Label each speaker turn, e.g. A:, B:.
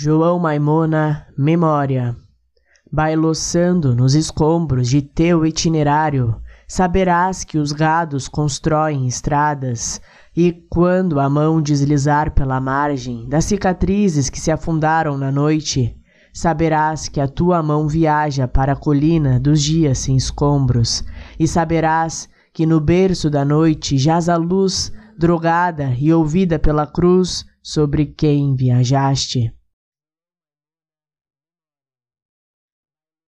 A: João Maimona, memória. Bailoçando nos escombros de teu itinerário, saberás que os gados constroem estradas, e quando a mão deslizar pela margem das cicatrizes que se afundaram na noite, saberás que a tua mão viaja para a colina dos dias sem escombros, e saberás que no berço da noite jaz a luz, drogada e ouvida pela cruz sobre quem viajaste.